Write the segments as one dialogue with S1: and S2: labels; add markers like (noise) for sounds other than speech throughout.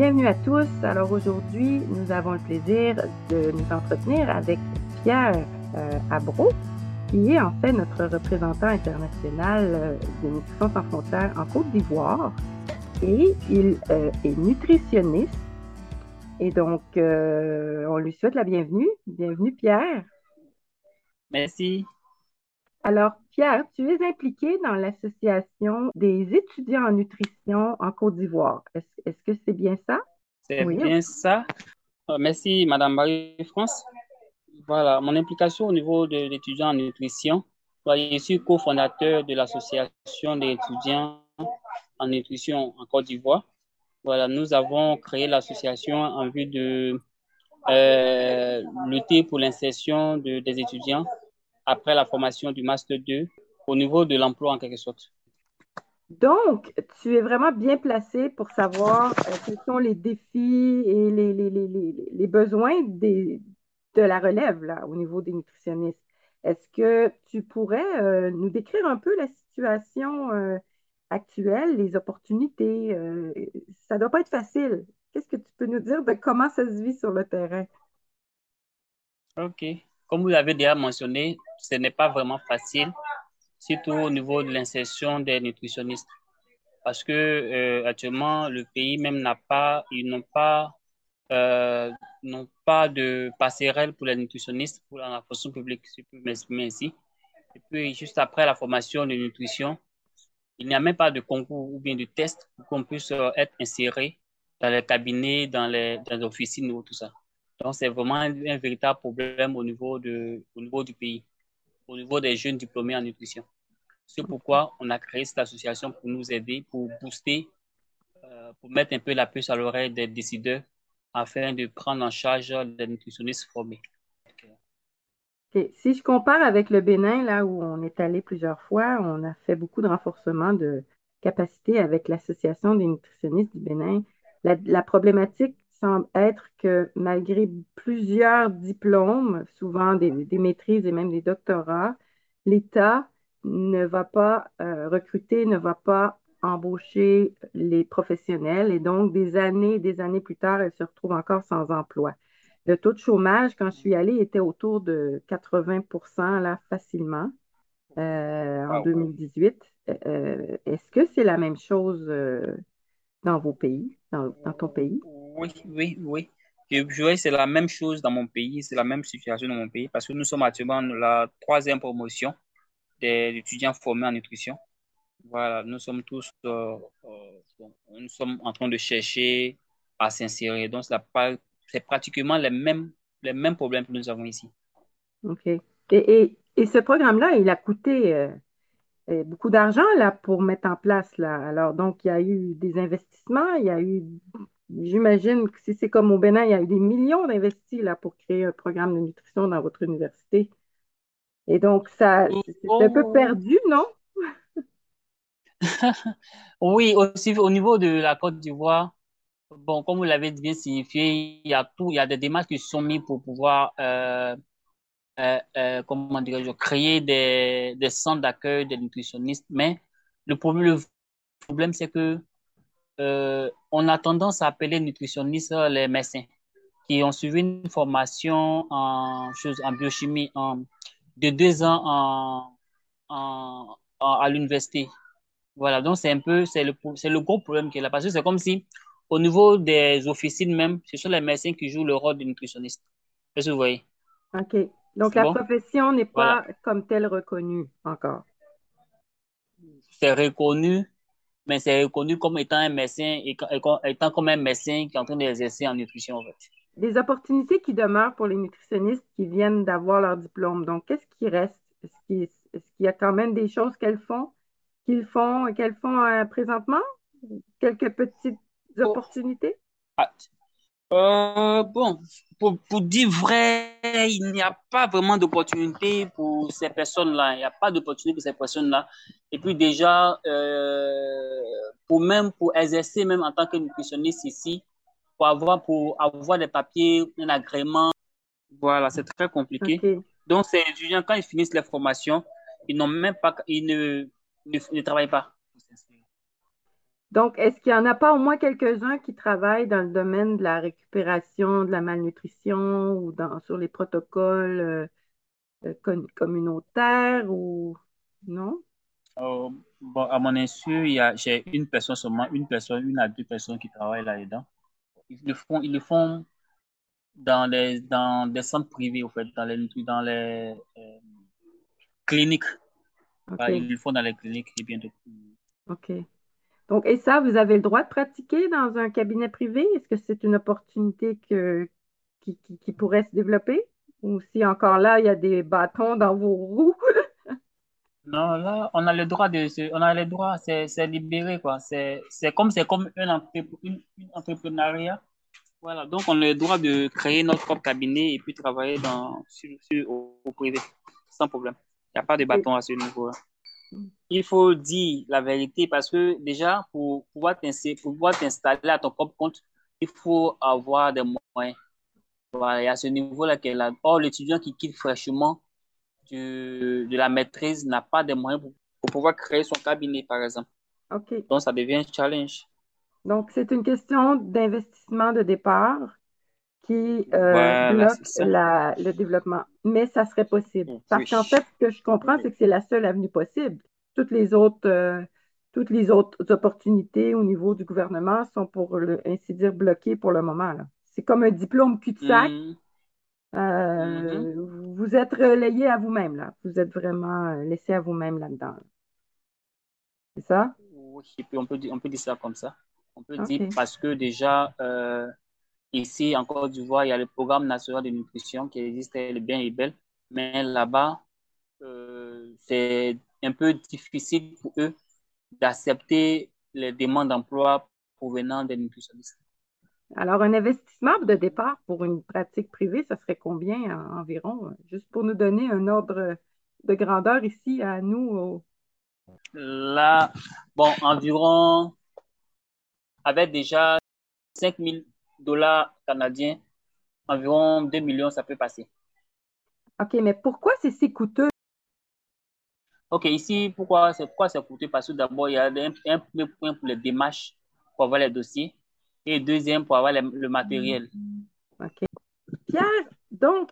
S1: bienvenue à tous. Alors aujourd'hui, nous avons le plaisir de nous entretenir avec Pierre euh, qui est en fait notre représentant international euh, de Nutrition sans frontières en Côte d'Ivoire. Et il euh, est nutritionniste. Et donc, euh, on lui souhaite la bienvenue. Bienvenue, Pierre.
S2: Merci.
S1: Alors, Pierre, tu es impliqué dans l'association des étudiants en nutrition en Côte d'Ivoire. Est-ce que c'est bien ça?
S2: C'est bien ça. Euh, merci, Madame Marie-France. Voilà, mon implication au niveau de l'étudiant en nutrition. Je suis cofondateur de l'association des étudiants en nutrition en Côte d'Ivoire. Voilà, nous avons créé l'association en vue de euh, lutter pour l'insertion de, des étudiants après la formation du Master 2 au niveau de l'emploi en quelque sorte.
S1: Donc, tu es vraiment bien placé pour savoir euh, quels sont les défis et les, les, les, les besoins des, de la relève là, au niveau des nutritionnistes. Est-ce que tu pourrais euh, nous décrire un peu la situation euh, actuelle, les opportunités? Ça ne doit pas être facile. Qu'est-ce que tu peux nous dire de comment ça se vit sur le terrain?
S2: OK. Comme vous l'avez déjà mentionné, ce n'est pas vraiment facile, surtout au niveau de l'insertion des nutritionnistes. Parce que euh, actuellement, le pays même n'a pas, ils n'ont pas, euh, n'ont pas de passerelle pour les nutritionnistes pour la fonction publique, si je peux m'exprimer ainsi. Et puis, juste après la formation de nutrition, il n'y a même pas de concours ou bien de test pour qu'on puisse euh, être inséré dans les cabinets, dans les, dans les officines ou tout ça. Donc, c'est vraiment un, véritable problème au niveau, de, au niveau du pays, au niveau des jeunes diplômés en nutrition. C'est pourquoi on a créé cette association pour nous aider, pour booster, euh, pour mettre un peu la puce à l'oreille des décideurs afin de prendre en charge les nutritionnistes formés.
S1: Si je compare avec le Bénin, là où on est allé plusieurs fois, on a fait beaucoup de renforcement de capacité avec l'Association des nutritionnistes du Bénin. La, problématique semble être que malgré plusieurs diplômes, souvent des, des maîtrises et même des doctorats, l'État ne va pas euh, recruter, ne va pas embaucher les professionnels et donc des années, des années plus tard, elles se retrouvent encore sans emploi. Le taux de chômage, quand je suis allée, était autour de 80% là, facilement euh, en 2018. Euh, Est-ce que c'est la même chose dans vos pays, dans, dans, ton pays?
S2: Oui, oui, oui. Je dirais c'est la même chose dans mon pays, c'est la même situation dans mon pays parce que nous sommes actuellement la troisième promotion des étudiants formés en nutrition. Voilà, nous sommes tous, euh, bon, nous sommes en train de chercher à s'insérer. Donc, c'est pratiquement les mêmes, les mêmes problèmes que nous avons ici.
S1: OK. Et, et, et ce programme-là, il a coûté euh, beaucoup d'argent pour mettre en place. Là. Alors, donc, il y a eu des investissements, il y a eu, j'imagine que si c'est comme au Bénin, il y a eu des millions d'investis là, pour créer un programme de nutrition dans votre université. Et donc, ça, c'est oh. un peu perdu, non? (laughs)
S2: oui, aussi au niveau de la Côte d'Ivoire, Bon, comme vous l'avez bien signifié, il y a tout, il y a des démarches qui sont mises pour pouvoir, euh, euh, euh, comment dirais-je, créer des, des centres d'accueil des nutritionnistes. Mais le problème, le problème c'est que euh, on a tendance à appeler nutritionnistes les médecins qui ont suivi une formation en, chose, en biochimie en, de deux ans en, à l'université. Voilà, donc c'est un peu, c'est le, c'est le gros problème qu'il a, parce que c'est comme si au niveau des officines même, ce sont les médecins qui jouent le rôle de nutritionniste. Est-ce que vous voyez?
S1: OK. Donc, la bon? profession n'est pas voilà. comme telle reconnue encore.
S2: C'est reconnu, mais c'est reconnu comme étant un médecin, étant comme un médecin qui est en train d'exercer en nutrition, en fait.
S1: Opportunités qui demeurent pour les nutritionnistes qui viennent d'avoir leur diplôme. Donc, qu'est-ce qui reste? Est-ce qu'il qu y a quand même des choses qu'elles font, qu'ils font, qu'elles font euh, présentement? Quelques petites opportunités?
S2: Ah. Euh, bon, pour, pour, dire vrai, il n'y a pas vraiment d'opportunité pour ces personnes-là. Il n'y a pas d'opportunité pour ces personnes-là. Et puis déjà, euh, pour même pour exercer même en tant que nutritionniste ici, pour avoir pour avoir des papiers, un agrément, voilà, c'est très compliqué. Okay. Donc ces étudiants quand ils finissent les formations, ils n'ont même pas, ils ne, ne, ne travaillent pas.
S1: Donc, est-ce qu'il n'y en a pas au moins quelques-uns qui travaillent dans le domaine de la récupération de la malnutrition ou dans, sur les protocoles euh, euh, communautaires ou non?
S2: Oh, bon, à mon insu, j'ai une personne seulement, une personne, une à deux personnes qui travaillent là-dedans. Ils le font, ils le font dans les dans des centres privés, en fait, dans les dans les euh, cliniques. ils le font dans les cliniques et bien
S1: OK. Donc, et ça, vous avez le droit de pratiquer dans un cabinet privé? Est-ce que c'est une opportunité que, qui, qui, pourrait se développer? Ou si encore là, il y a des bâtons dans vos roues? (laughs)
S2: non, là, on a le droit de, on a le droit, c'est libéré, quoi. C'est comme, c'est comme un, une, entrepreneuriat. Voilà, donc on a le droit de créer notre propre cabinet et puis travailler dans, sur, au, privé, sans problème. Il n'y a pas de bâton à ce niveau-là il faut dire la vérité parce que déjà, pour pouvoir t'installer à ton propre compte, il faut avoir des moyens. Voilà, et à ce niveau-là qu'elle Or, l'étudiant qui quitte fraîchement de, de la maîtrise n'a pas de moyens pour, pouvoir créer son cabinet, par exemple.
S1: OK.
S2: Donc, ça devient un challenge.
S1: Donc, c'est une question d'investissement de départ qui euh, bloque le développement. Mais ça serait possible. Parce qu'en fait, ce que je comprends, c'est que c'est la seule avenue possible. Toutes les autres, euh, toutes les autres opportunités au niveau du gouvernement sont, pour le, ainsi dire, bloquées pour le moment. C'est comme un diplôme cul-de-sac. Mm. Euh, mm-hmm. Vous êtes relayé à vous-même, là. Vous êtes vraiment laissé à vous-même là-dedans. C'est ça?
S2: Oui, on peut, dire, on peut dire ça comme ça. On peut dire parce que déjà, Ici, en Côte d'Ivoire, il y a le programme national de nutrition qui existe, le bien et belle. Mais là-bas, euh, c'est un peu difficile pour eux d'accepter les demandes d'emploi provenant des nutritionnistes.
S1: Alors, un investissement de départ pour une pratique privée, ça serait combien environ? Juste pour nous donner un ordre de grandeur ici à nous.
S2: Là, bon, environ, avec déjà 5 000 dollars canadiens, environ 2 millions, ça peut passer.
S1: OK, mais pourquoi c'est si coûteux?
S2: OK, ici, pourquoi c'est pourquoi c'est coûteux? Parce que d'abord, il y a un, premier point pour les démarches, pour avoir les dossiers, et deuxième, pour avoir le matériel.
S1: OK. Pierre, donc,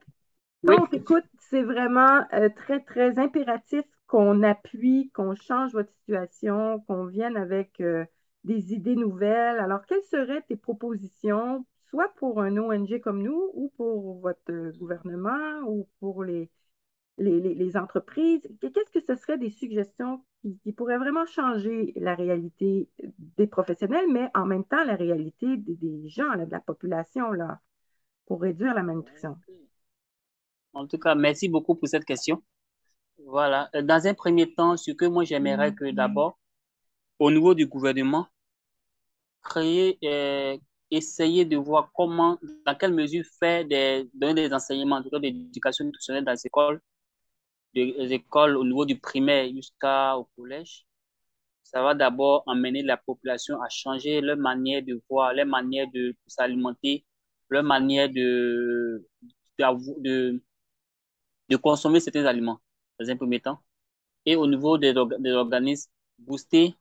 S1: donc écoute, c'est vraiment euh, très, très impératif qu'on appuie, qu'on change votre situation, qu'on vienne avec euh, des idées nouvelles. Alors, quelles seraient tes propositions, soit pour un ONG comme nous, ou pour votre gouvernement, ou pour les, les, entreprises? Qu'est-ce que ce serait des suggestions qui, pourraient vraiment changer la réalité des professionnels, mais en même temps la réalité des, gens, de la population, là, pour réduire la malnutrition?
S2: En tout cas, merci beaucoup pour cette question. Voilà. Dans un premier temps, ce que moi j'aimerais que d'abord, au niveau du gouvernement, créer, euh, essayer de voir comment, dans quelle mesure faire des, donner des enseignements, cas d'éducation nutritionnelle dans les écoles, des écoles au niveau du primaire jusqu'au collège. Ça va d'abord amener la population à changer leur manière de voir, leur manière de s'alimenter, leur manière de, de, de, consommer certains aliments, dans un premier temps. Et au niveau des, des organismes, booster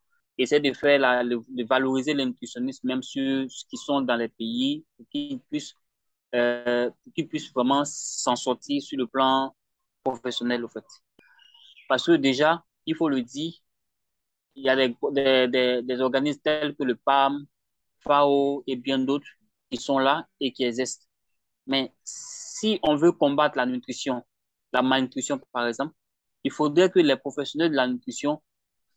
S2: essaie de faire la, de valoriser les nutritionnistes même sur ce qui sont dans les pays pour qu'ils puissent, euh, puissent vraiment s'en sortir sur le plan professionnel, au fait. Parce que déjà, il faut le dire, il y a des, des, des, organismes tels que le PAM, FAO et bien d'autres qui sont là et qui existent. Mais si on veut combattre la nutrition, la malnutrition par exemple, il faudrait que les professionnels de la nutrition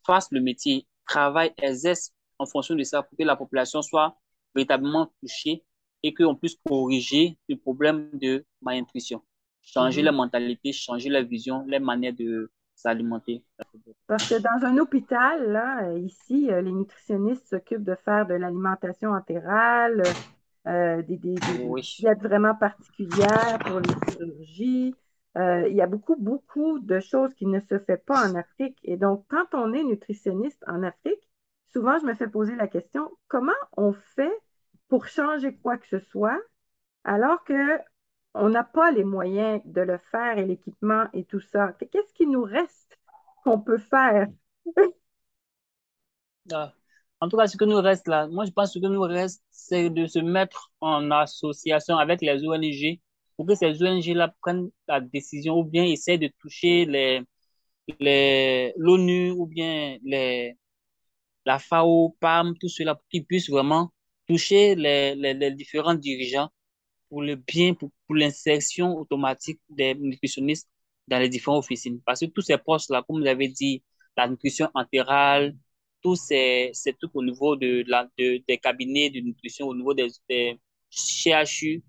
S2: fassent le métier travail exerce en fonction de ça pour que la population soit véritablement touchée et qu'on puisse corriger le problème de malnutrition. Changer la mhm. mentalité, changer la vision, les manières de s'alimenter.
S1: Parce que dans un hôpital, là, ici, euh, les nutritionnistes s'occupent de faire de l'alimentation entérale, euh, des, des, des vraiment particulières pour les chirurgies. Euh, il y a beaucoup, beaucoup de choses qui ne se font pas en Afrique. Et donc, quand on est nutritionniste en Afrique, souvent, je me fais poser la question, comment on fait pour changer quoi que ce soit alors qu'on n'a pas les moyens de le faire et l'équipement et tout ça? Qu'est-ce qui nous reste qu'on peut faire? (laughs)
S2: Ah, en tout cas, ce que nous reste là, moi, je pense que ce que nous reste, c'est de se mettre en association avec les ONG pour que ces ONG-là prennent la décision ou bien essaient de toucher les, l'ONU ou bien les, la FAO, PAM, tout cela, pour qu'ils puissent vraiment toucher les, les, les, différents dirigeants pour le bien, pour, pour l'insertion automatique des nutritionnistes dans les différentes officines. Parce que tous ces postes-là, comme vous avez dit, la nutrition entérale, tous ces, ces trucs au niveau de, la, de, des cabinets de nutrition, au niveau des, des CHU,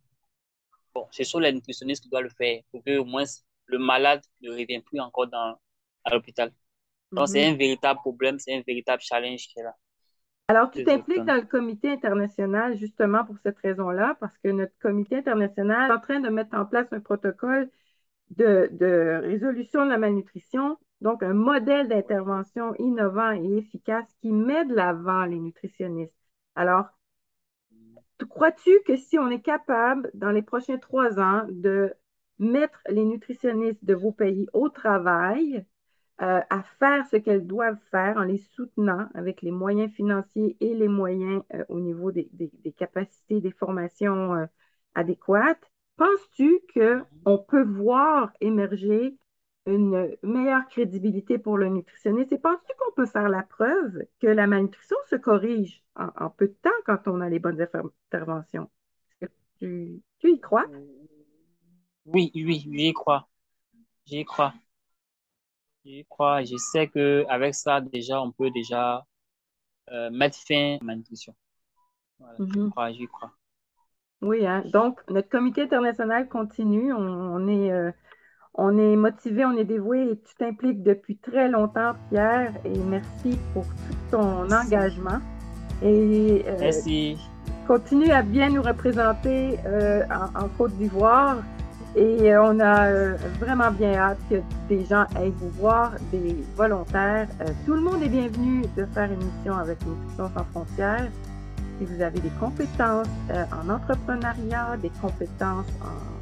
S2: bon, ce sont les nutritionnistes qui doivent le faire pour que au moins le malade ne revienne plus encore dans, à l'hôpital. Donc, c'est mhm. un véritable problème, c'est un véritable challenge qui est là.
S1: Alors, tu t'impliques dans le comité international justement pour cette raison-là, parce que notre comité international est en train de mettre en place un protocole de, de résolution de la malnutrition donc, un modèle d'intervention innovant et efficace qui met de l'avant les nutritionnistes. Alors, crois-tu que si on est capable, dans les prochains trois ans, de mettre les nutritionnistes de vos pays au travail, euh, à faire ce qu'elles doivent faire en les soutenant avec les moyens financiers et les moyens euh, au niveau des, capacités, des formations euh, adéquates, penses-tu qu'on peut voir émerger une meilleure crédibilité pour le nutritionniste. Et penses-tu qu'on peut faire la preuve que la malnutrition se corrige en, peu de temps quand on a les bonnes interventions? Tu, tu, y crois?
S2: Oui, oui, j'y crois. J'y crois. J'y crois. Je sais qu'avec ça, déjà, on peut déjà euh, mettre fin à la malnutrition. Voilà, J'y mm-hmm. crois, j'y crois.
S1: Oui, hein? donc notre comité international continue. On, est euh, on est motivé, on est dévoué et tu t'impliques depuis très longtemps, Pierre, et merci pour tout ton engagement.
S2: Et, euh, merci.
S1: Continue à bien nous représenter euh, en, Côte d'Ivoire. Et euh, on a vraiment bien hâte que des gens aillent vous voir, des volontaires. tout le monde est bienvenu de faire une mission avec Nutrition sans frontières. Si vous avez des compétences en entrepreneuriat, des compétences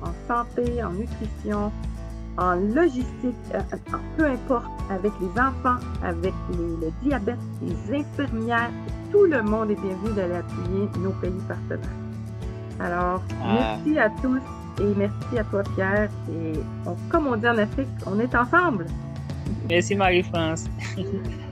S1: en santé, en nutrition, en logistique, euh, peu importe, avec les enfants, avec le diabète, les infirmières, tout le monde est bienvenu d'aller appuyer nos pays partenaires. Alors, ah. merci à tous et merci à toi, Pierre. Et comme on dit en Afrique, on est ensemble.
S2: Merci, Marie-France. (laughs)